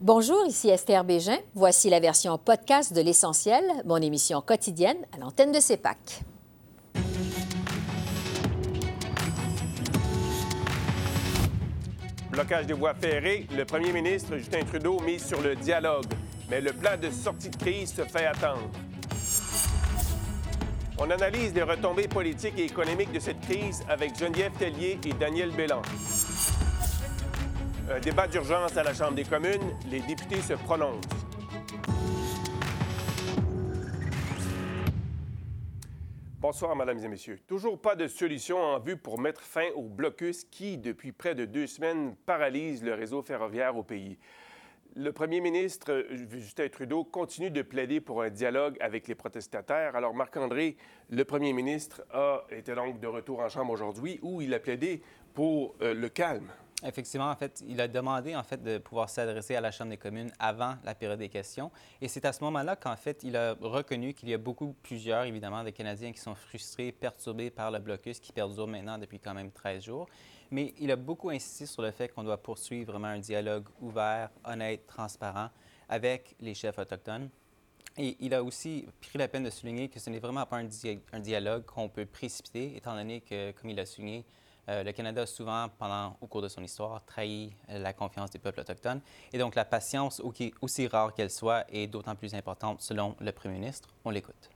Bonjour, ici Esther Bégin. Voici la version podcast de L'Essentiel, mon émission quotidienne à l'antenne de CEPAC. Blocage des voies ferrées, le premier ministre Justin Trudeau mise sur le dialogue, mais le plan de sortie de crise se fait attendre. On analyse les retombées politiques et économiques de cette crise avec Geneviève Tellier et Daniel Bélan. Un débat d'urgence à la Chambre des communes. Les députés se prononcent. Bonsoir, Mesdames et Messieurs. Toujours pas de solution en vue pour mettre fin au blocus qui, depuis près de deux semaines, paralyse le réseau ferroviaire au pays. Le premier ministre Justin Trudeau continue de plaider pour un dialogue avec les protestataires. Alors, Marc-André, le premier ministre, a été donc de retour en Chambre aujourd'hui où il a plaidé pour euh, le calme. Effectivement, en fait, il a demandé en fait de pouvoir s'adresser à la Chambre des communes avant la période des questions. Et c'est à ce moment-là qu'en fait, il a reconnu qu'il y a beaucoup, plusieurs, évidemment, de Canadiens qui sont frustrés, perturbés par le blocus qui perdure maintenant depuis quand même 13 jours. Mais il a beaucoup insisté sur le fait qu'on doit poursuivre vraiment un dialogue ouvert, honnête, transparent avec les chefs autochtones. Et il a aussi pris la peine de souligner que ce n'est vraiment pas un, un dialogue qu'on peut précipiter, étant donné que, comme il a souligné, euh, le Canada a souvent, pendant, au cours de son histoire, trahi euh, la confiance des peuples autochtones. Et donc, la patience, aussi rare qu'elle soit, est d'autant plus importante selon le premier ministre. On l'écoute.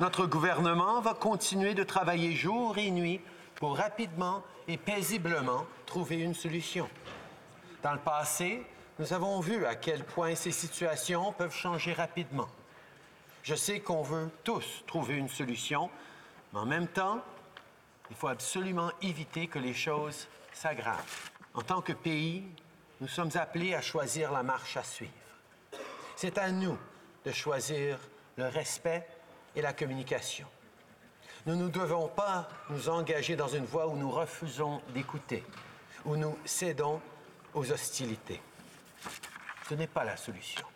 Notre gouvernement va continuer de travailler jour et nuit pour rapidement et paisiblement trouver une solution. Dans le passé, nous avons vu à quel point ces situations peuvent changer rapidement. Je sais qu'on veut tous trouver une solution, mais en même temps, il faut absolument éviter que les choses s'aggravent. En tant que pays, nous sommes appelés à choisir la marche à suivre. C'est à nous de choisir le respect et la communication. Nous ne devons pas nous engager dans une voie où nous refusons d'écouter, où nous cédons aux hostilités. Ce n'est pas la solution.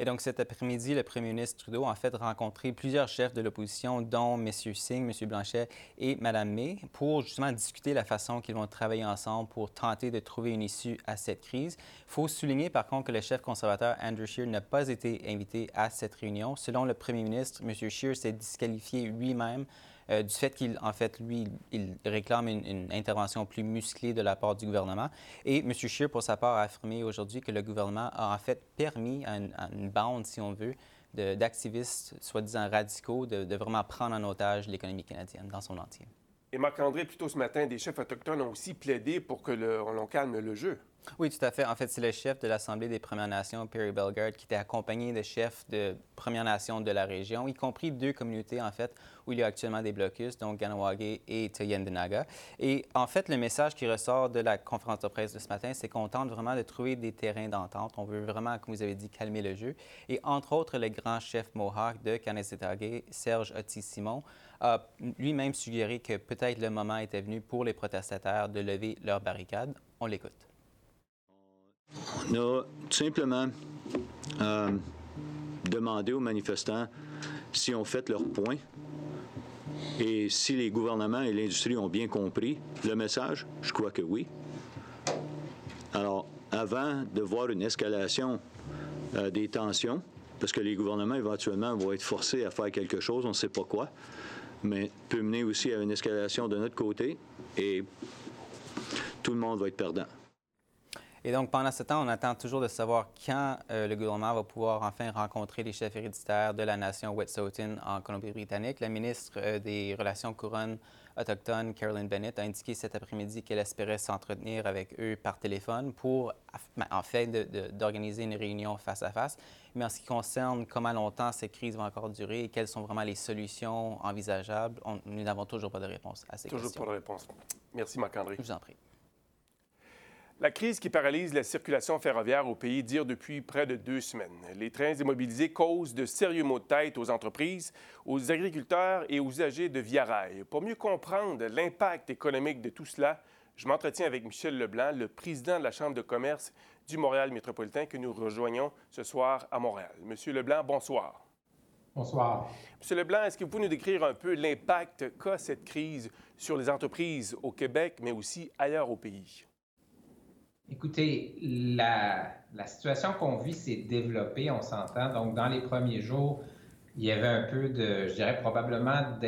Et donc, cet après-midi, le premier ministre Trudeau a en fait rencontré plusieurs chefs de l'opposition, dont M. Singh, M. Blanchet et Mme May, pour justement discuter la façon qu'ils vont travailler ensemble pour tenter de trouver une issue à cette crise. Il faut souligner, par contre, que le chef conservateur Andrew Scheer n'a pas été invité à cette réunion. Selon le premier ministre, M. Scheer s'est disqualifié lui-même euh, du fait qu'il, en fait, lui, il réclame une, intervention plus musclée de la part du gouvernement. Et M. Scheer, pour sa part, a affirmé aujourd'hui que le gouvernement a en fait permis à une, bande, si on veut, d'activistes soi-disant radicaux de, de, vraiment prendre en otage l'économie canadienne dans son entier. Et Marc-André, plus tôt ce matin, des chefs autochtones ont aussi plaidé pour que l'on calme le jeu. Oui, tout à fait. En fait, c'est le chef de l'Assemblée des Premières Nations, Perry Bellegarde, qui était accompagné de chefs de Premières Nations de la région, y compris deux communautés, en fait, où il y a actuellement des blocus, donc Ganawage et Toyendenaga. Et en fait, le message qui ressort de la conférence de presse de ce matin, c'est qu'on tente vraiment de trouver des terrains d'entente. On veut vraiment, comme vous avez dit, calmer le jeu. Et entre autres, le grand chef Mohawk de Kanesetagé, Serge Otis-Simon, a lui-même suggéré que peut-être le moment était venu pour les protestataires de lever leurs barricades. On l'écoute. On a tout simplement euh, demandé aux manifestants si on fait leur point et si les gouvernements et l'industrie ont bien compris le message. Je crois que oui. Alors, avant de voir une escalation euh, des tensions, parce que les gouvernements éventuellement vont être forcés à faire quelque chose, on ne sait pas quoi, mais peut mener aussi à une escalation de notre côté et tout le monde va être perdant. Et donc, pendant ce temps, on attend toujours de savoir quand euh, le gouvernement va pouvoir enfin rencontrer les chefs héréditaires de la nation Wet'suwet'en en Colombie-Britannique. La ministre euh, des Relations couronnes autochtones, Carolyn Bennett, a indiqué cet après-midi qu'elle espérait s'entretenir avec eux par téléphone pour, ben, en fait, d'organiser une réunion face à face. Mais en ce qui concerne comment longtemps cette crise va encore durer et quelles sont vraiment les solutions envisageables, nous n'avons toujours pas de réponse à ces questions. Toujours pas de réponse. Merci, Marc-André. Je vous en prie. La crise qui paralyse la circulation ferroviaire au pays dure depuis près de deux semaines. Les trains immobilisés causent de sérieux maux de tête aux entreprises, aux agriculteurs et aux usagers de Via Rail. Pour mieux comprendre l'impact économique de tout cela, je m'entretiens avec Michel Leblanc, le président de la Chambre de commerce du Montréal métropolitain que nous rejoignons ce soir à Montréal. Monsieur Leblanc, bonsoir. Bonsoir. Monsieur Leblanc, est-ce que vous pouvez nous décrire un peu l'impact qu'a cette crise sur les entreprises au Québec, mais aussi ailleurs au pays? Écoutez, la, la situation qu'on vit s'est développée, on s'entend. Donc, dans les premiers jours, il y avait un peu de, je dirais probablement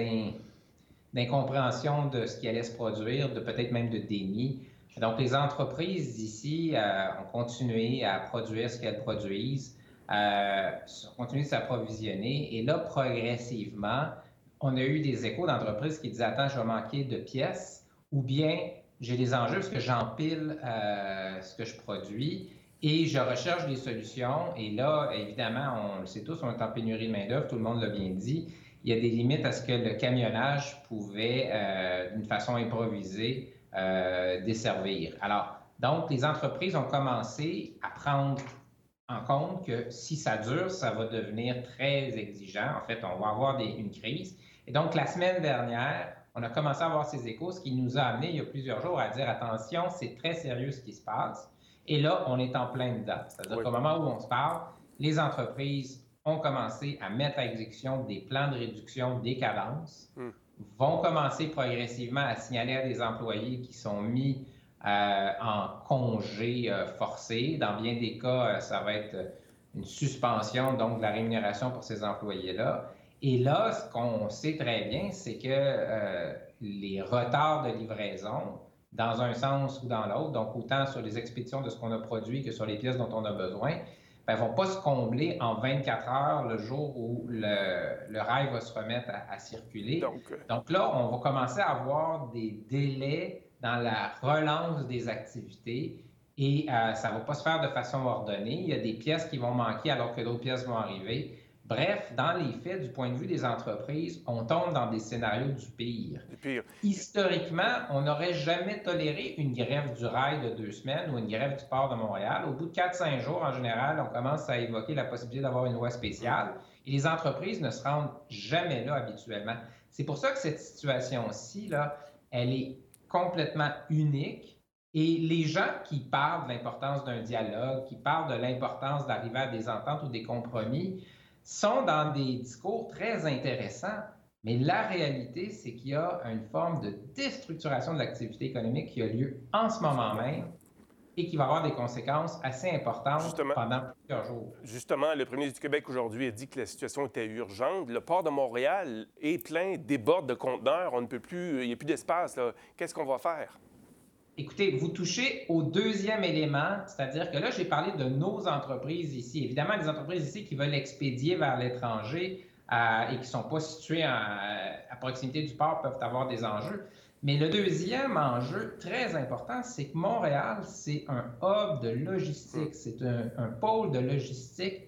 d'incompréhension de ce qui allait se produire, de peut-être même de déni. Donc, les entreprises ici euh, ont continué à produire ce qu'elles produisent, euh, ont continué de s'approvisionner. Et là, progressivement, on a eu des échos d'entreprises qui disaient Attends, je vais manquer de pièces, ou bien j'ai des enjeux parce que j'empile euh, ce que je produis et je recherche des solutions. Et là, évidemment, on le sait tous, on est en pénurie de main-d'œuvre, tout le monde l'a bien dit. Il y a des limites à ce que le camionnage pouvait, euh, d'une façon improvisée, euh, desservir. Alors, donc, les entreprises ont commencé à prendre en compte que si ça dure, ça va devenir très exigeant. En fait, on va avoir une crise. Et donc, la semaine dernière, on a commencé à avoir ces échos, ce qui nous a amené il y a plusieurs jours à dire attention, c'est très sérieux ce qui se passe. Et là, on est en plein dedans. C'est-à-dire qu'au moment où on se parle, les entreprises ont commencé à mettre à exécution des plans de réduction des cadences, hmm. vont commencer progressivement à signaler à des employés qui sont mis euh, en congé euh, forcé. Dans bien des cas, euh, ça va être une suspension donc de la rémunération pour ces employés-là. Et là, ce qu'on sait très bien, c'est que les retards de livraison, dans un sens ou dans l'autre, donc autant sur les expéditions de ce qu'on a produit que sur les pièces dont on a besoin, ne ben, vont pas se combler en 24 heures le jour où le, rail va se remettre à, circuler. Euh, donc, là, on va commencer à avoir des délais dans la relance des activités et euh, ça ne va pas se faire de façon ordonnée. Il y a des pièces qui vont manquer alors que d'autres pièces vont arriver. Bref, dans les faits, du point de vue des entreprises, on tombe dans des scénarios du pire. Historiquement, on n'aurait jamais toléré une grève du rail de deux semaines ou une grève du port de Montréal. Au bout de 4-5 jours, en général, on commence à évoquer la possibilité d'avoir une loi spéciale et les entreprises ne se rendent jamais là habituellement. C'est pour ça que cette situation-ci, là, elle est complètement unique. Et les gens qui parlent de l'importance d'un dialogue, qui parlent de l'importance d'arriver à des ententes ou des compromis, sont dans des discours très intéressants, mais la réalité, c'est qu'il y a une forme de déstructuration de l'activité économique qui a lieu en ce moment même et qui va avoir des conséquences assez importantes pendant plusieurs jours. Justement, le premier ministre du Québec aujourd'hui a dit que la situation était urgente. Le port de Montréal est plein, déborde de conteneurs, on ne peut plus, il n'y a plus d'espace. Qu'est-ce qu'on va faire? Écoutez, vous touchez au deuxième élément, c'est-à-dire que là, j'ai parlé de nos entreprises ici. Évidemment, les entreprises ici qui veulent expédier vers l'étranger euh, et qui ne sont pas situées à proximité du port peuvent avoir des enjeux. Mais le deuxième enjeu très important, c'est que Montréal, c'est un hub de logistique, c'est un, pôle de logistique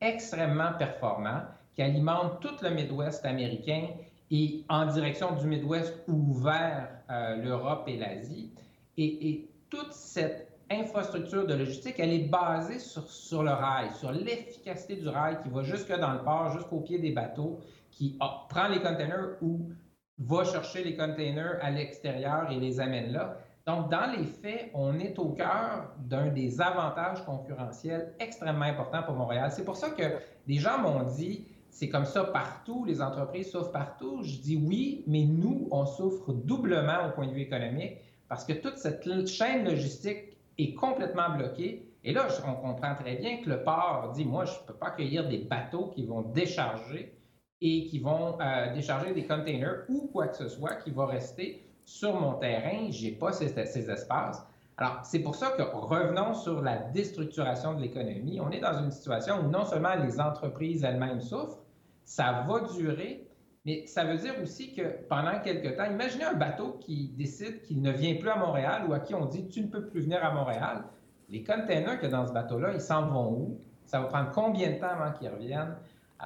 extrêmement performant qui alimente tout le Midwest américain et en direction du Midwest ou vers euh, l'Europe et l'Asie. Et, toute cette infrastructure de logistique, elle est basée sur, le rail, sur l'efficacité du rail qui va jusque dans le port, jusqu'au pied des bateaux, qui ah, prend les containers ou va chercher les containers à l'extérieur et les amène là. Donc, dans les faits, on est au cœur d'un des avantages concurrentiels extrêmement importants pour Montréal. C'est pour ça que des gens m'ont dit, c'est comme ça partout, les entreprises souffrent partout. Je dis oui, mais nous, on souffre doublement au point de vue économique parce que toute cette chaîne logistique est complètement bloquée. Et là, on comprend très bien que le port dit, moi, je ne peux pas accueillir des bateaux qui vont décharger et qui vont euh, décharger des containers ou quoi que ce soit qui va rester sur mon terrain. Je n'ai pas ces, ces, espaces. Alors, c'est pour ça que revenons sur la déstructuration de l'économie. On est dans une situation où non seulement les entreprises elles-mêmes souffrent, ça va durer, mais ça veut dire aussi que pendant quelque temps, imaginez un bateau qui décide qu'il ne vient plus à Montréal ou à qui on dit tu ne peux plus venir à Montréal. Les containers qu'il y a dans ce bateau-là, ils s'en vont où? Ça va prendre combien de temps avant qu'ils reviennent?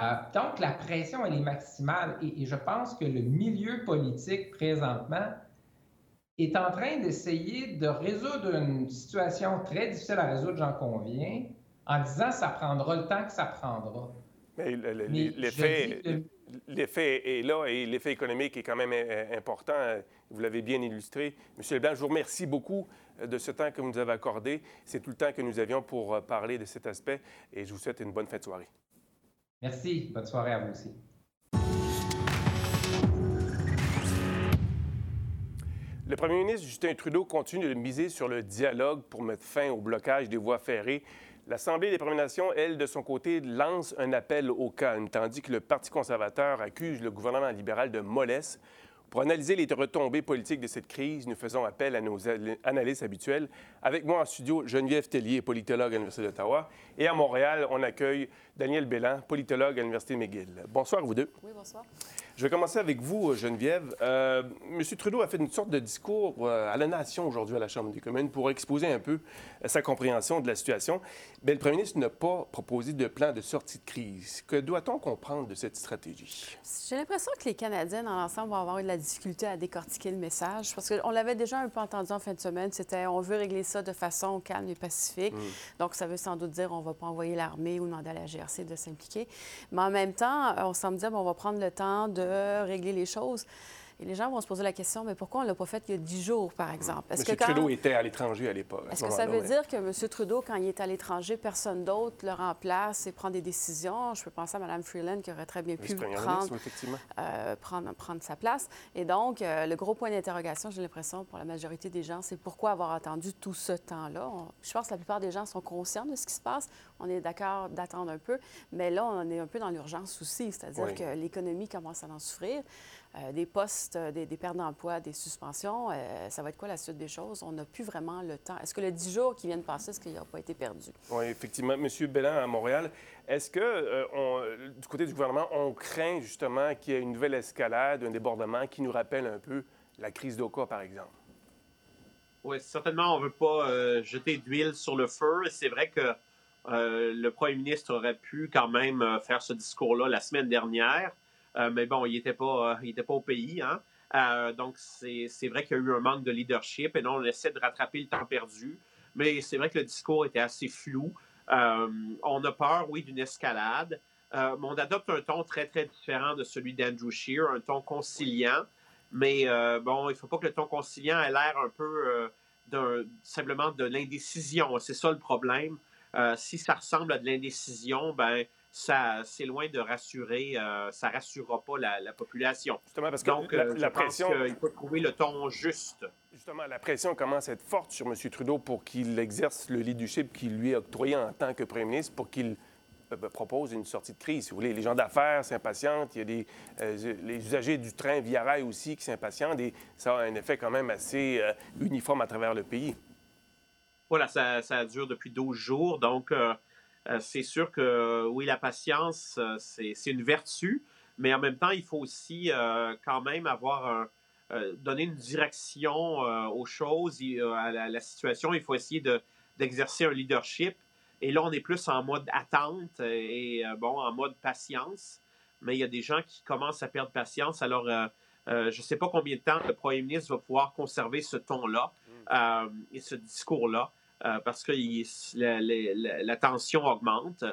Euh, donc, la pression, elle est maximale. Et, je pense que le milieu politique, présentement, est en train d'essayer de résoudre une situation très difficile à résoudre, j'en conviens, en disant ça prendra le temps que ça prendra. Mais l'effet l'effet est là et l'effet économique est quand même euh, important. Vous l'avez bien illustré. Monsieur Leblanc, je vous remercie beaucoup euh, de ce temps que vous nous avez accordé. C'est tout le temps que nous avions pour euh, parler de cet aspect et je vous souhaite une bonne fin de soirée. Merci. Bonne soirée à vous aussi. Le premier ministre Justin Trudeau continue de miser sur le dialogue pour mettre fin au blocage des voies ferrées. L'Assemblée des Premières Nations, elle, de son côté, lance un appel au calme, tandis que le Parti conservateur accuse le gouvernement libéral de mollesse. Pour analyser les retombées politiques de cette crise, nous faisons appel à nos analystes habituels. Avec moi en studio, Geneviève Tellier, politologue à l'Université d'Ottawa. Et à Montréal, on accueille Daniel Bélan, politologue à l'Université McGill. Bonsoir, vous deux. Oui, bonsoir. Je vais commencer avec vous, Geneviève. Euh, M. Trudeau a fait une sorte de discours euh, à la nation aujourd'hui à la Chambre des communes pour exposer un peu euh, sa compréhension de la situation. Mais le premier ministre n'a pas proposé de plan de sortie de crise. Que doit-on comprendre de cette stratégie? J'ai l'impression que les Canadiens, dans l'ensemble, vont avoir eu de la difficulté à décortiquer le message. Parce qu'on l'avait déjà un peu entendu en fin de semaine. C'était on veut régler ça de façon calme et pacifique. Mm. Donc, ça veut sans doute dire on ne va pas envoyer l'armée ou demander à la GRC de s'impliquer. Mais en même temps, on semble dire on va prendre le temps de régler les choses. Et les gens vont se poser la question, mais pourquoi on ne l'a pas fait il y a dix jours, par exemple? Est-ce que Trudeau était à l'étranger à l'époque. Est-ce que ça veut dire que M. Trudeau, quand il est à l'étranger, personne d'autre le remplace et prend des décisions? Je peux penser à Mme Freeland qui aurait très bien pu prendre, euh, prendre, prendre, sa place. Et donc, euh, le gros point d'interrogation, j'ai l'impression, pour la majorité des gens, c'est pourquoi avoir attendu tout ce temps-là? Je pense que la plupart des gens sont conscients de ce qui se passe. On est d'accord d'attendre un peu, mais là, on est un peu dans l'urgence aussi, c'est-à-dire que l'économie commence à en souffrir. Euh, des postes, euh, des, pertes d'emploi, des suspensions. Euh, ça va être quoi la suite des choses? On n'a plus vraiment le temps. Est-ce que le 10 jours qui viennent de passer, est-ce qu'il n'a pas été perdu? Oui, effectivement. Monsieur Bellan à Montréal, est-ce que du côté du gouvernement, on craint justement qu'il y ait une nouvelle escalade, un débordement qui nous rappelle un peu la crise d'Oka, par exemple? Oui, certainement, on ne veut pas jeter d'huile sur le feu. C'est vrai que le premier ministre aurait pu quand même faire ce discours-là la semaine dernière. Euh, mais bon, il n'était pas, euh, pas au pays. Hein? Euh, donc, c'est vrai qu'il y a eu un manque de leadership et non, on essaie de rattraper le temps perdu. Mais c'est vrai que le discours était assez flou. on a peur, oui, d'une escalade. mais on adopte un ton très, très différent de celui d'Andrew Shear, un ton conciliant. Mais bon, il ne faut pas que le ton conciliant ait l'air un peu simplement de l'indécision. C'est ça le problème. si ça ressemble à de l'indécision, ben ça, c'est loin de rassurer, euh, ça rassurera pas la, population. Justement, parce que Donc, la, euh, pression. il faut trouver le ton juste. Justement, la pression commence à être forte sur M. Trudeau pour qu'il exerce le leadership qu'il lui a octroyé en tant que premier ministre pour qu'il euh, ben, propose une sortie de crise. Si vous voulez, les gens d'affaires s'impatientent, il y a des, les usagers du train via rail aussi qui s'impatientent et ça a un effet quand même assez uniforme à travers le pays. Voilà, ça, ça dure depuis 12 jours, donc euh, c'est sûr que oui, la patience, euh, c'est une vertu, mais en même temps, il faut aussi euh, quand même avoir donner une direction aux choses, à la, situation. Il faut essayer d'exercer un leadership. Et là, on est plus en mode attente et, bon, en mode patience. Mais il y a des gens qui commencent à perdre patience. Alors, je ne sais pas combien de temps le premier ministre va pouvoir conserver ce ton-là mm. et ce discours-là. Euh, parce que la, tension augmente.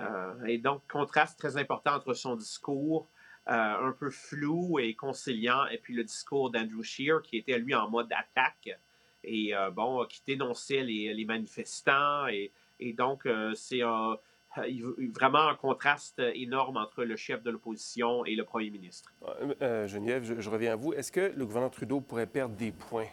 Euh, et donc, contraste très important entre son discours euh, un peu flou et conciliant et puis le discours d'Andrew Scheer qui était lui en mode attaque et bon, qui dénonçait les, manifestants. Et, donc, c'est vraiment un contraste énorme entre le chef de l'opposition et le premier ministre. Geneviève, je, je, reviens à vous. Est-ce que le gouvernement Trudeau pourrait perdre des points?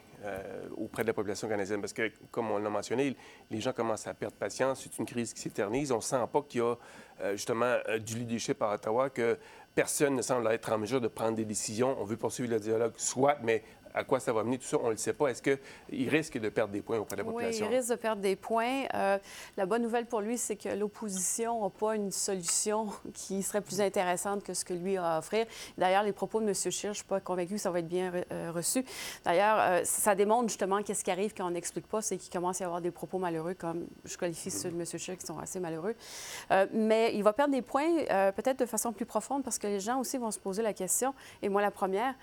Auprès de la population canadienne. Parce que, comme on l'a mentionné, les gens commencent à perdre patience. C'est une crise qui s'éternise. On ne sent pas qu'il y a euh, justement euh, du leadership à Ottawa, que personne ne semble être en mesure de prendre des décisions. On veut poursuivre le dialogue, soit, mais à quoi ça va mener, tout ça, on ne le sait pas. Est-ce qu'il risque de perdre des points auprès de la population? Oui, il risque de perdre des points. Euh, la bonne nouvelle pour lui, c'est que l'opposition n'a pas une solution qui serait plus intéressante que ce que lui a à offrir. D'ailleurs, les propos de M. Scheer, je ne suis pas convaincue que ça va être bien euh, reçu. D'ailleurs, euh, ça démontre justement qu'est-ce qui arrive quand on n'explique pas, c'est qu'il commence à y avoir des propos malheureux, comme je qualifie ceux de M. Scheer qui sont assez malheureux. mais il va perdre des points peut-être de façon plus profonde parce que les gens aussi vont se poser la question, et moi la première,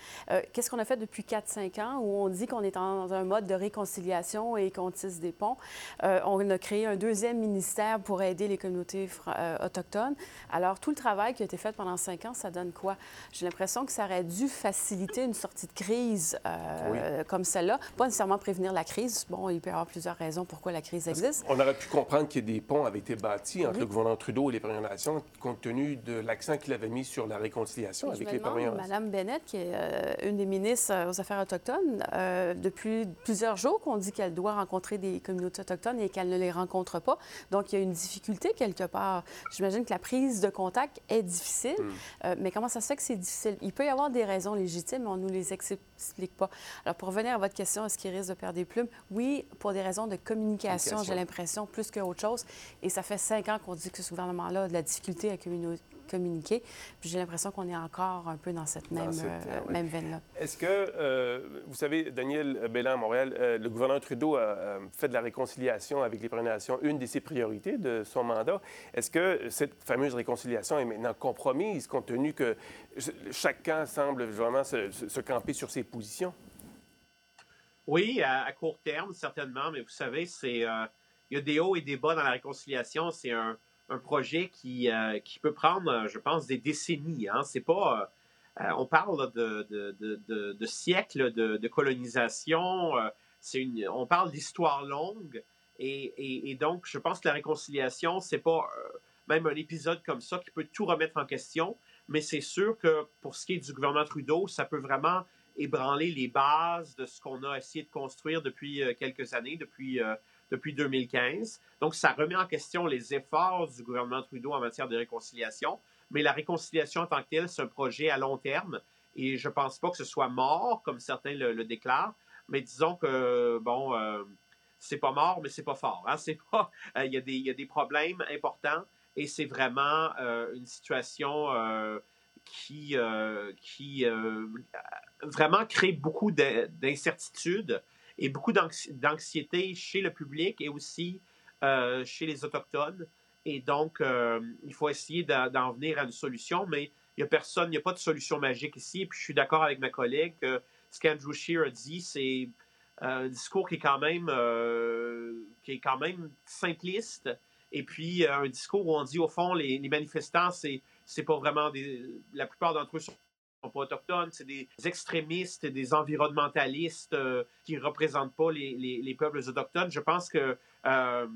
qu'est-ce qu'on a fait depuis 4-5 ans où on dit qu'on est dans un mode de réconciliation et qu'on tisse des ponts. Euh, on a créé un deuxième ministère pour aider les communautés euh, autochtones. Alors, tout le travail qui a été fait pendant cinq ans, ça donne quoi? J'ai l'impression que ça aurait dû faciliter une sortie de crise euh, comme celle-là. Pas nécessairement prévenir la crise. Bon, il peut y avoir plusieurs raisons pourquoi la crise existe. On aurait pu comprendre que des ponts avaient été bâtis entre le gouvernement Trudeau et les Premières Nations compte tenu de l'accent qu'il avait mis sur la réconciliation avec les Premières Nations. Mme Bennett, qui est une des ministres aux Affaires autochtones, Euh, depuis plusieurs jours qu'on dit qu'elle doit rencontrer des communautés autochtones et qu'elle ne les rencontre pas. Donc, il y a une difficulté quelque part. J'imagine que la prise de contact est difficile. Mm. Euh, mais comment ça se fait que c'est difficile? Il peut y avoir des raisons légitimes, mais on ne nous les explique pas. Alors, pour revenir à votre question, est-ce qu'il risque de perdre des plumes? Oui, pour des raisons de communication, j'ai l'impression, plus qu'autre chose. Et ça fait cinq ans qu'on dit que ce gouvernement-là a de la difficulté à communiquer j'ai l'impression qu'on est encore un peu dans cette même, euh, même veine-là. Est-ce que, euh, vous savez, Daniel Bellin à Montréal, euh, le gouverneur Trudeau a fait de la réconciliation avec les Premières Nations une de ses priorités de son mandat. Est-ce que cette fameuse réconciliation est maintenant compromise compte tenu que chacun semble vraiment se, camper sur ses positions? Oui, à, court terme, certainement, mais vous savez, c'est il y a des hauts et des bas dans la réconciliation. C'est un, un projet qui, euh, qui peut prendre, je pense, des décennies. Hein. C'est pas. Euh, on parle de, de, de, siècles de, colonisation. Euh, une, on parle d'histoire longue. Et, et, donc, je pense que la réconciliation, c'est pas même un épisode comme ça qui peut tout remettre en question. Mais c'est sûr que pour ce qui est du gouvernement Trudeau, ça peut vraiment ébranler les bases de ce qu'on a essayé de construire depuis quelques années, depuis depuis 2015. Donc, ça remet en question les efforts du gouvernement Trudeau en matière de réconciliation. Mais la réconciliation en tant que telle, c'est un projet à long terme. Et je ne pense pas que ce soit mort, comme certains le, déclarent. Mais disons que, bon, euh, c'est pas mort, mais c'est pas fort. Hein? Euh, il y, a des problèmes importants et c'est vraiment euh, une situation qui, qui vraiment crée beaucoup d'incertitudes et beaucoup d'anxiété chez le public et aussi euh, chez les Autochtones. Et donc, euh, il faut essayer d'en venir à une solution, mais il n'y a personne, il n'y a pas de solution magique ici. Et puis, je suis d'accord avec ma collègue ce qu'Andrew Scheer a dit, c'est euh, un discours qui est quand même, qui est quand même simpliste. Et puis, un discours où on dit, au fond, les, les manifestants, c'est pas vraiment des. La plupart d'entre eux sont sont pas autochtones, c'est des extrémistes, des environnementalistes euh, qui représentent pas les, les, peuples autochtones. Je pense que euh,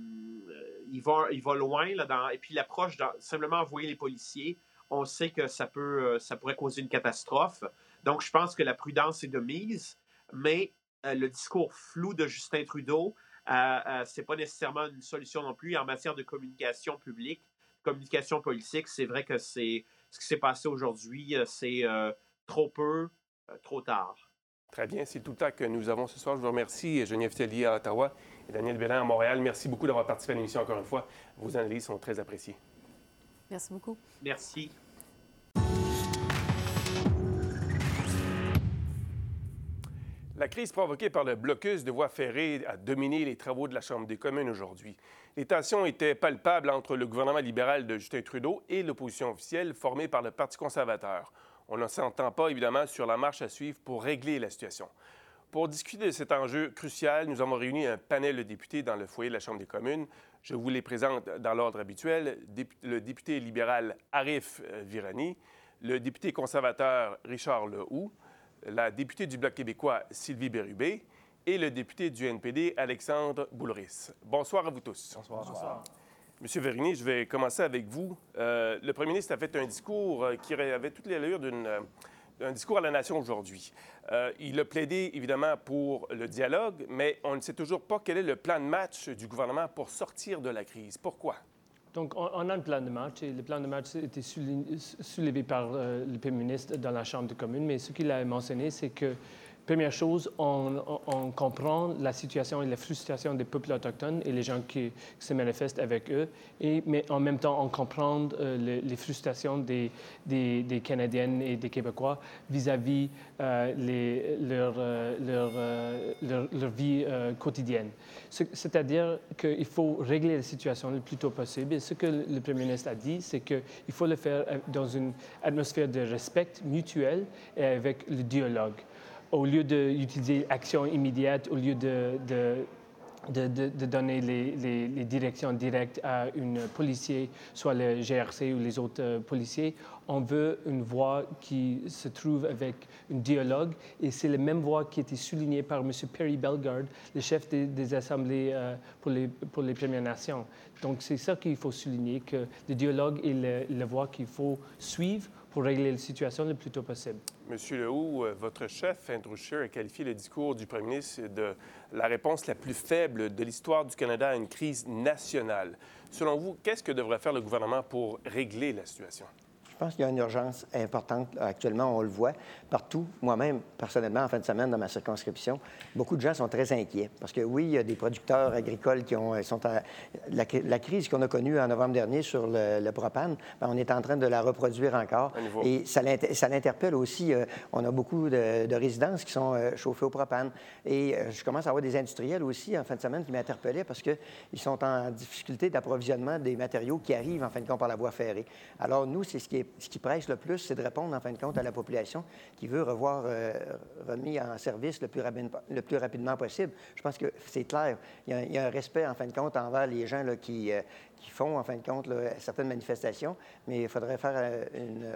il, va, il va loin là, dans, et puis l'approche simplement envoyer les policiers, on sait que ça peut euh, ça pourrait causer une catastrophe. Donc je pense que la prudence est de mise, mais le discours flou de Justin Trudeau, c'est pas nécessairement une solution non plus en matière de communication publique, communication politique. C'est vrai que c'est ce qui s'est passé aujourd'hui, euh, c'est euh, trop peu, euh, trop tard. Très bien, c'est tout le temps que nous avons ce soir. Je vous remercie, Geneviève Tellier à Ottawa et Daniel Bellin à Montréal. Merci beaucoup d'avoir participé à l'émission encore une fois. Vos analyses sont très appréciées. Merci beaucoup. Merci. La crise provoquée par le blocus de voies ferrées a dominé les travaux de la Chambre des communes aujourd'hui. Les tensions étaient palpables entre le gouvernement libéral de Justin Trudeau et l'opposition officielle formée par le Parti conservateur. On ne s'entend pas, évidemment, sur la marche à suivre pour régler la situation. Pour discuter de cet enjeu crucial, nous avons réuni un panel de députés dans le foyer de la Chambre des communes. Je vous les présente dans l'ordre habituel. Le député libéral Arif Virani, le député conservateur Richard Lehoux, la députée du Bloc québécois Sylvie Bérubé et le député du NPD Alexandre Boulris. Bonsoir à vous tous. Bonsoir. Bonsoir. Monsieur Verigny, je vais commencer avec vous. Euh, le premier ministre a fait un discours euh, qui avait toutes les allures d'un euh, discours à la nation aujourd'hui. il a plaidé évidemment pour le dialogue, mais on ne sait toujours pas quel est le plan de match du gouvernement pour sortir de la crise. Pourquoi? Donc, on, a un plan de match et le plan de match a été soulevé par euh, le Premier ministre dans la Chambre des communes, mais ce qu'il a mentionné, c'est que Première chose, on, comprend la situation et la frustration des peuples autochtones et les gens qui, se manifestent avec eux, mais en même temps, on comprend euh, les, frustrations des, des, Canadiennes et des Québécois vis-à-vis euh, les, leur, euh, leur, leur, vie quotidienne. C'est-à-dire qu'il faut régler la situation le plus tôt possible. Et ce que le Premier ministre a dit, c'est qu'il faut le faire dans une atmosphère de respect mutuel et avec le dialogue au lieu d'utiliser action immédiate, au lieu de, de, de, donner les, directions directes à une policier, soit le GRC ou les autres euh, policiers, on veut une voix qui se trouve avec un dialogue. Et c'est la même voix qui été soulignée par M. Perry Bellegarde, le chef des, assemblées euh, pour, les, pour les Premières Nations. Donc c'est ça qu'il faut souligner, que le dialogue est la voie qu'il faut suivre pour régler la situation le plus tôt possible. Monsieur Lehoux, euh, votre chef, Andrew Scheer, a qualifié le discours du premier ministre de la réponse la plus faible de l'histoire du Canada à une crise nationale. Selon vous, qu'est-ce que devrait faire le gouvernement pour régler la situation? Je pense qu'il y a une urgence importante actuellement, on le voit partout. Moi-même, personnellement, en fin de semaine, dans ma circonscription, beaucoup de gens sont très inquiets parce que oui, il y a des producteurs agricoles qui ont, sont à, la, crise qu'on a connue en novembre dernier sur le, propane, ben, on est en train de la reproduire encore. Et ça, l'interpelle aussi. Euh, on a beaucoup de, résidences qui sont euh, chauffées au propane. Et euh, je commence à avoir des industriels aussi en fin de semaine qui m'interpellaient parce qu'ils sont en difficulté d'approvisionnement des matériaux qui arrivent en fin de compte par la voie ferrée. Alors nous, c'est ce qui est ce qui presse le plus, c'est de répondre, en fin de compte, à la population qui veut revoir euh, remis en service le plus, le plus, rapidement possible. Je pense que c'est clair. Il y, a, un respect, en fin de compte, envers les gens là, qui, euh, qui, font, en fin de compte, certaines manifestations, mais il faudrait faire euh, une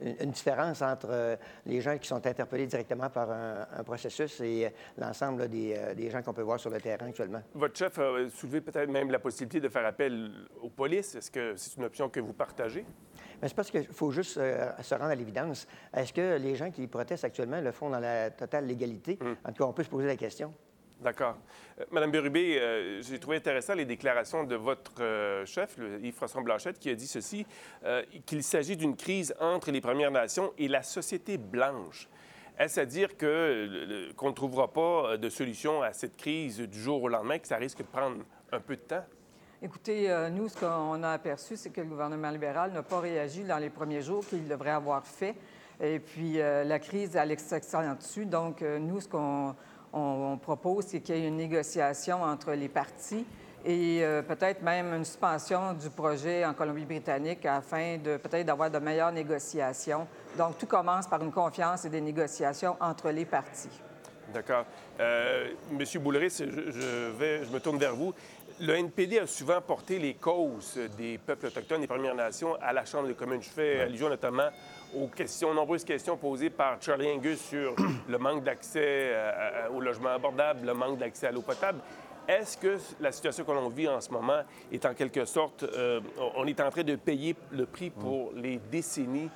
une différence entre euh, les gens qui sont interpellés directement par un, processus et euh, l'ensemble euh, des, gens qu'on peut voir sur le terrain actuellement. Votre chef a soulevé peut-être même la possibilité de faire appel aux polices. Est-ce que c'est une option que vous partagez? Mais c'est parce qu'il faut juste se rendre à l'évidence. Est-ce que les gens qui protestent actuellement le font dans la totale légalité? Hum. En tout cas, on peut se poser la question. D'accord. Euh, Madame Bérubé, euh, j'ai trouvé intéressant les déclarations de votre euh, chef, Yves-François Blanchette, qui a dit ceci, qu'il s'agit d'une crise entre les Premières Nations et la société blanche. Est-ce à dire que, qu'on ne trouvera pas de solution à cette crise du jour au lendemain, que ça risque de prendre un peu de temps? Écoutez, nous, ce qu'on a aperçu, c'est que le gouvernement libéral n'a pas réagi dans les premiers jours qu'il devrait avoir fait. Et puis, la crise, elle dessus. Donc, nous, ce qu'on on, propose qu'il y ait une négociation entre les partis et euh, peut-être même une suspension du projet en Colombie-Britannique afin de peut-être d'avoir de meilleures négociations. Donc, tout commence par une confiance et des négociations entre les partis. D'accord. Euh, Monsieur Bouleris, je, vais, je me tourne vers vous. Le NPD a souvent porté les causes des peuples autochtones, des Premières Nations, à la Chambre des communes. Je fais allusion notamment aux questions, nombreuses questions posées par Charlie Angus sur le manque d'accès euh, au logement abordable, le manque d'accès à l'eau potable. Est-ce que la situation que l'on vit en ce moment est en quelque sorte, euh, on est en train de payer le prix pour les décennies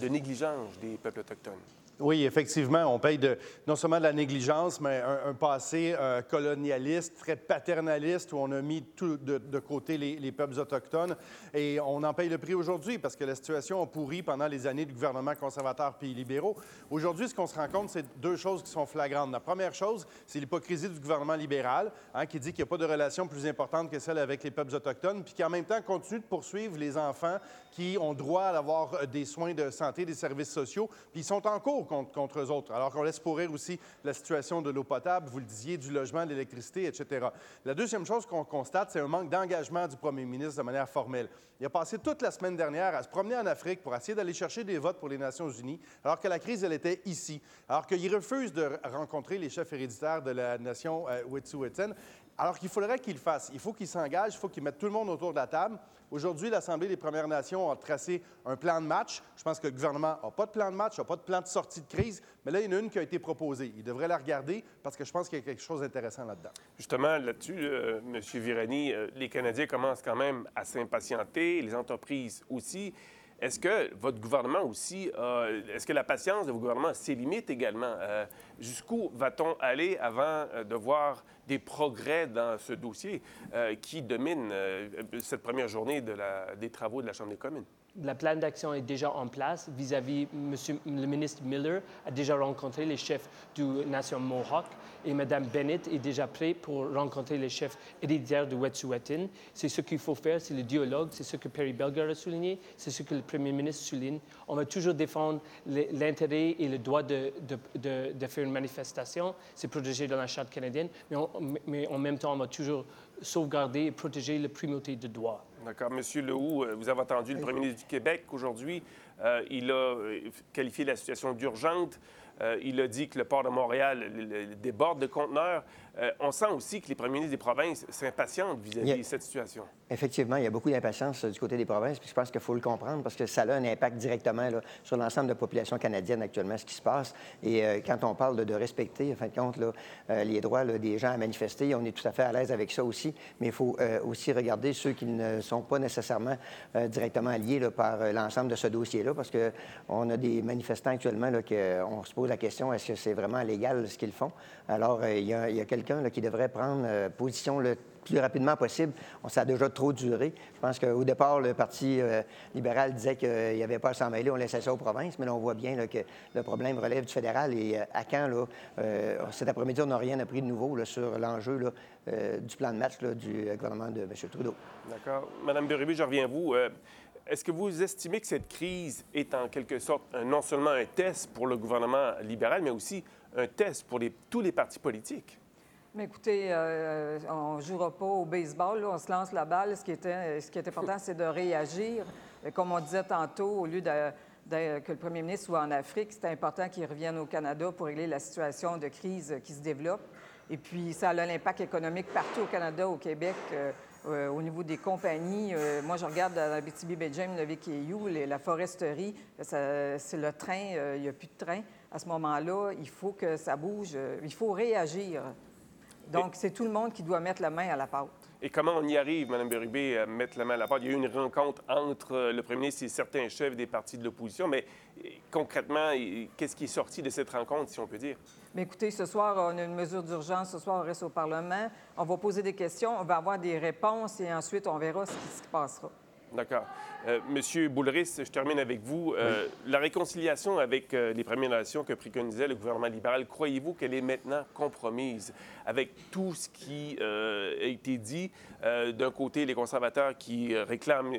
de négligence des peuples autochtones? Oui, effectivement, on paye non seulement de la négligence, mais un, passé euh, colonialiste, très paternaliste, où on a mis tout de, côté les, peuples autochtones. Et on en paye le prix aujourd'hui parce que la situation a pourri pendant les années du gouvernement conservateur puis libéraux. Aujourd'hui, ce qu'on se rend compte, c'est deux choses qui sont flagrantes. La première chose, c'est l'hypocrisie du gouvernement libéral, hein, qui dit qu'il n'y a pas de relation plus importante que celle avec les peuples autochtones, puis qui en même temps continue de poursuivre les enfants qui ont droit à avoir euh, des soins de santé, des services sociaux, puis ils sont en cours contre, contre eux autres. Alors qu'on laisse pourrir aussi la situation de l'eau potable, vous le disiez, du logement, de l'électricité, etc. La deuxième chose qu'on constate, c'est un manque d'engagement du premier ministre de manière formelle. Il a passé toute la semaine dernière à se promener en Afrique pour essayer d'aller chercher des votes pour les Nations unies, alors que la crise, elle était ici. Alors qu'il refuse de rencontrer les chefs héréditaires de la nation euh, alors qu'il faudrait qu'il fasse. Il faut qu'il s'engage, il faut qu'il mette tout le monde autour de la table. Aujourd'hui, l'Assemblée des Premières Nations a tracé un plan de match. Je pense que le gouvernement n'a pas de plan de match, n'a pas de plan de sortie de crise, mais là, il y en a une qui a été proposée. Il devrait la regarder parce que je pense qu'il y a quelque chose d'intéressant là-dedans. Justement, là-dessus, euh, M. Virani, euh, les Canadiens commencent quand même à s'impatienter, les entreprises aussi. Est-ce que votre gouvernement aussi, est-ce que la patience de vos gouvernements ses limites également? Euh, jusqu'où va-t-on aller avant de voir des progrès dans ce dossier euh, qui domine euh, cette première journée des travaux de la Chambre des communes? La plan d'action est déjà en place vis-à-vis, monsieur, le ministre Miller a déjà rencontré les chefs du nation Mohawk et Mme Bennett est déjà prête pour rencontrer les chefs héréditaires de Wet'suwet'en. C'est ce qu'il faut faire, c'est le dialogue, c'est ce que Perry Belger a souligné, c'est ce que le premier ministre souligne. On va toujours défendre l'intérêt et le droit de, faire une manifestation, c'est protégé dans la Charte canadienne, mais, mais en même temps, on va toujours sauvegarder et protéger la primauté de droit. D'accord. Monsieur Lehoux, euh, vous avez entendu le premier ministre du Québec aujourd'hui. Euh, il a euh, qualifié la situation d'urgente. il a dit que le port de Montréal déborde de conteneurs. on sent aussi que les premiers ministres des provinces s'impatientent vis-à-vis de cette situation. Effectivement, il y a beaucoup d'impatience euh, du côté des provinces, puis je pense qu'il faut le comprendre parce que ça a un impact directement sur l'ensemble de la population canadienne actuellement, ce qui se passe. Et euh, quand on parle de, respecter, en fin de compte, euh, les droits des gens à manifester, on est tout à fait à l'aise avec ça aussi, mais il faut aussi regarder ceux qui ne sont pas nécessairement directement liés par l'ensemble de ce dossier-là, parce qu'on a des manifestants actuellement qu'on se pose la question, est-ce que c'est vraiment légal ce qu'ils font? Alors, il y a, a quelqu'un qui devrait prendre position le plus rapidement possible. On, ça a déjà trop duré. Je pense qu'au départ, le Parti euh, libéral disait qu'il n'y avait pas à s'en mêler, on laissait ça aux provinces, mais là, on voit bien que le problème relève du fédéral. Et euh, à quand, euh, cet après-midi, on n'a rien appris de nouveau sur l'enjeu du plan de match du gouvernement de M. Trudeau. D'accord. Madame Berube, je reviens à vous. Est-ce que vous estimez que cette crise est en quelque sorte non seulement un test pour le gouvernement libéral, mais aussi un test pour tous les partis politiques? Mais écoutez, euh, on ne jouera pas au baseball, là, on se lance la balle. Ce qui, était, ce qui est important, c'est de réagir. Comme on disait tantôt, au lieu que le premier ministre soit en Afrique, c'est important qu'il revienne au Canada pour régler la situation de crise qui se développe. Et puis, ça a l'impact économique partout au Canada, au Québec, euh, euh, au niveau des compagnies. Euh, moi, je regarde dans la BTB-Béjam, le VKU, les- la foresterie, c'est le train, euh, il n'y a plus de train. À ce moment-là, il faut que ça bouge, euh, il faut réagir. Donc, c'est tout le monde qui doit mettre la main à la pâte. Et comment on y arrive, Mme Berube, à mettre la main à la pâte? Il y a eu une rencontre entre euh, le premier ministre et certains chefs des partis de l'opposition, mais euh, concrètement, qu'est-ce qui est sorti de cette rencontre, si on peut dire? Mais écoutez, ce soir, on a une mesure d'urgence. Ce soir, on reste au Parlement. On va poser des questions, on va avoir des réponses et ensuite, on verra ce qui se passera. D'accord. Euh, Monsieur Boulris, je termine avec vous. Euh, La réconciliation avec euh, les Premières Nations que préconisait le gouvernement libéral, croyez-vous qu'elle est maintenant compromise avec tout ce qui a été dit? D'un côté, les conservateurs qui réclament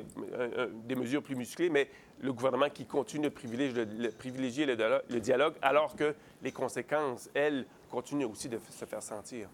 des mesures plus musclées, mais le gouvernement qui continue de privilégier le, le- privilégier le dialogue- le dialogue, alors que les conséquences, elles, continuent aussi de se faire sentir.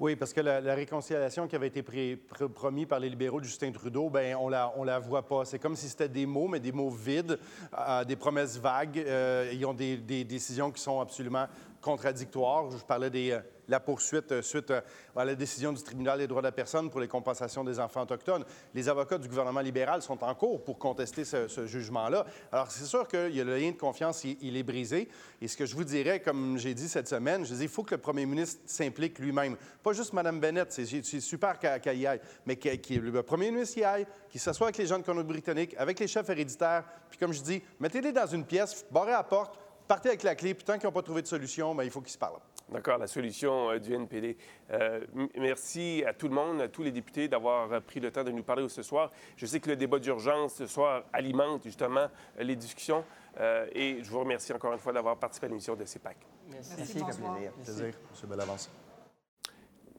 Oui, parce que la, réconciliation qui avait été pré- pr- promis par les libéraux de Justin Trudeau, ben on la, la voit pas. C'est comme si c'était des mots, mais des mots vides, euh, des promesses vagues. Euh, ils ont des décisions qui sont absolument contradictoires. Je parlais de la poursuite euh, suite euh, à la décision du tribunal des droits de la personne pour les compensations des enfants autochtones. Les avocats du gouvernement libéral sont en cours pour contester ce, jugement-là. Alors, c'est sûr que le lien de confiance, il, est brisé. Et ce que je vous dirais, comme j'ai dit cette semaine, je dis, il faut que le premier ministre s'implique lui-même. Pas juste Mme Bennett, c'est super qu'elle y aille, mais que, que le premier ministre y aille, qu'il s'assoie avec les gens de Colombie-Britannique, avec les chefs héréditaires, puis comme je dis, mettez-les dans une pièce, barrez la porte, partez avec la clé, puis tant qu'ils n'ont pas trouvé de solution, ben, il faut qu'ils se parlent. D'accord, la solution euh, du NPD. Euh, merci à tout le monde, à tous les députés d'avoir euh, pris le temps de nous parler ce soir. Je sais que le débat d'urgence ce soir alimente justement les discussions euh, et je vous remercie encore une fois d'avoir participé à l'émission de CEPAC. Merci, ça fait plaisir. Plaisir, M. Bellavance.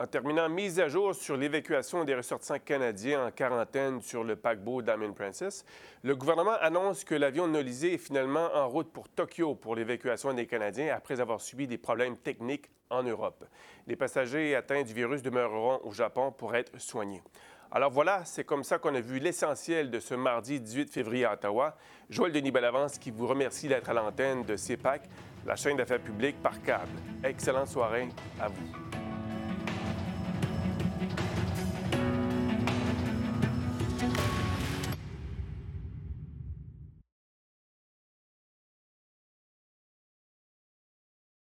En terminant, mise à jour sur l'évacuation des ressortissants canadiens en quarantaine sur le paquebot Diamond Princess, le gouvernement annonce que l'avion Nolisé est finalement en route pour Tokyo pour l'évacuation des Canadiens après avoir subi des problèmes techniques en Europe. Les passagers atteints du virus demeureront au Japon pour être soignés. Alors voilà, c'est comme ça qu'on a vu l'essentiel de ce mardi 18 février à Ottawa. Joël Denis Bellavance qui vous remercie d'être à l'antenne de CEPAC, la chaîne d'affaires publiques par câble. Excellente soirée à vous.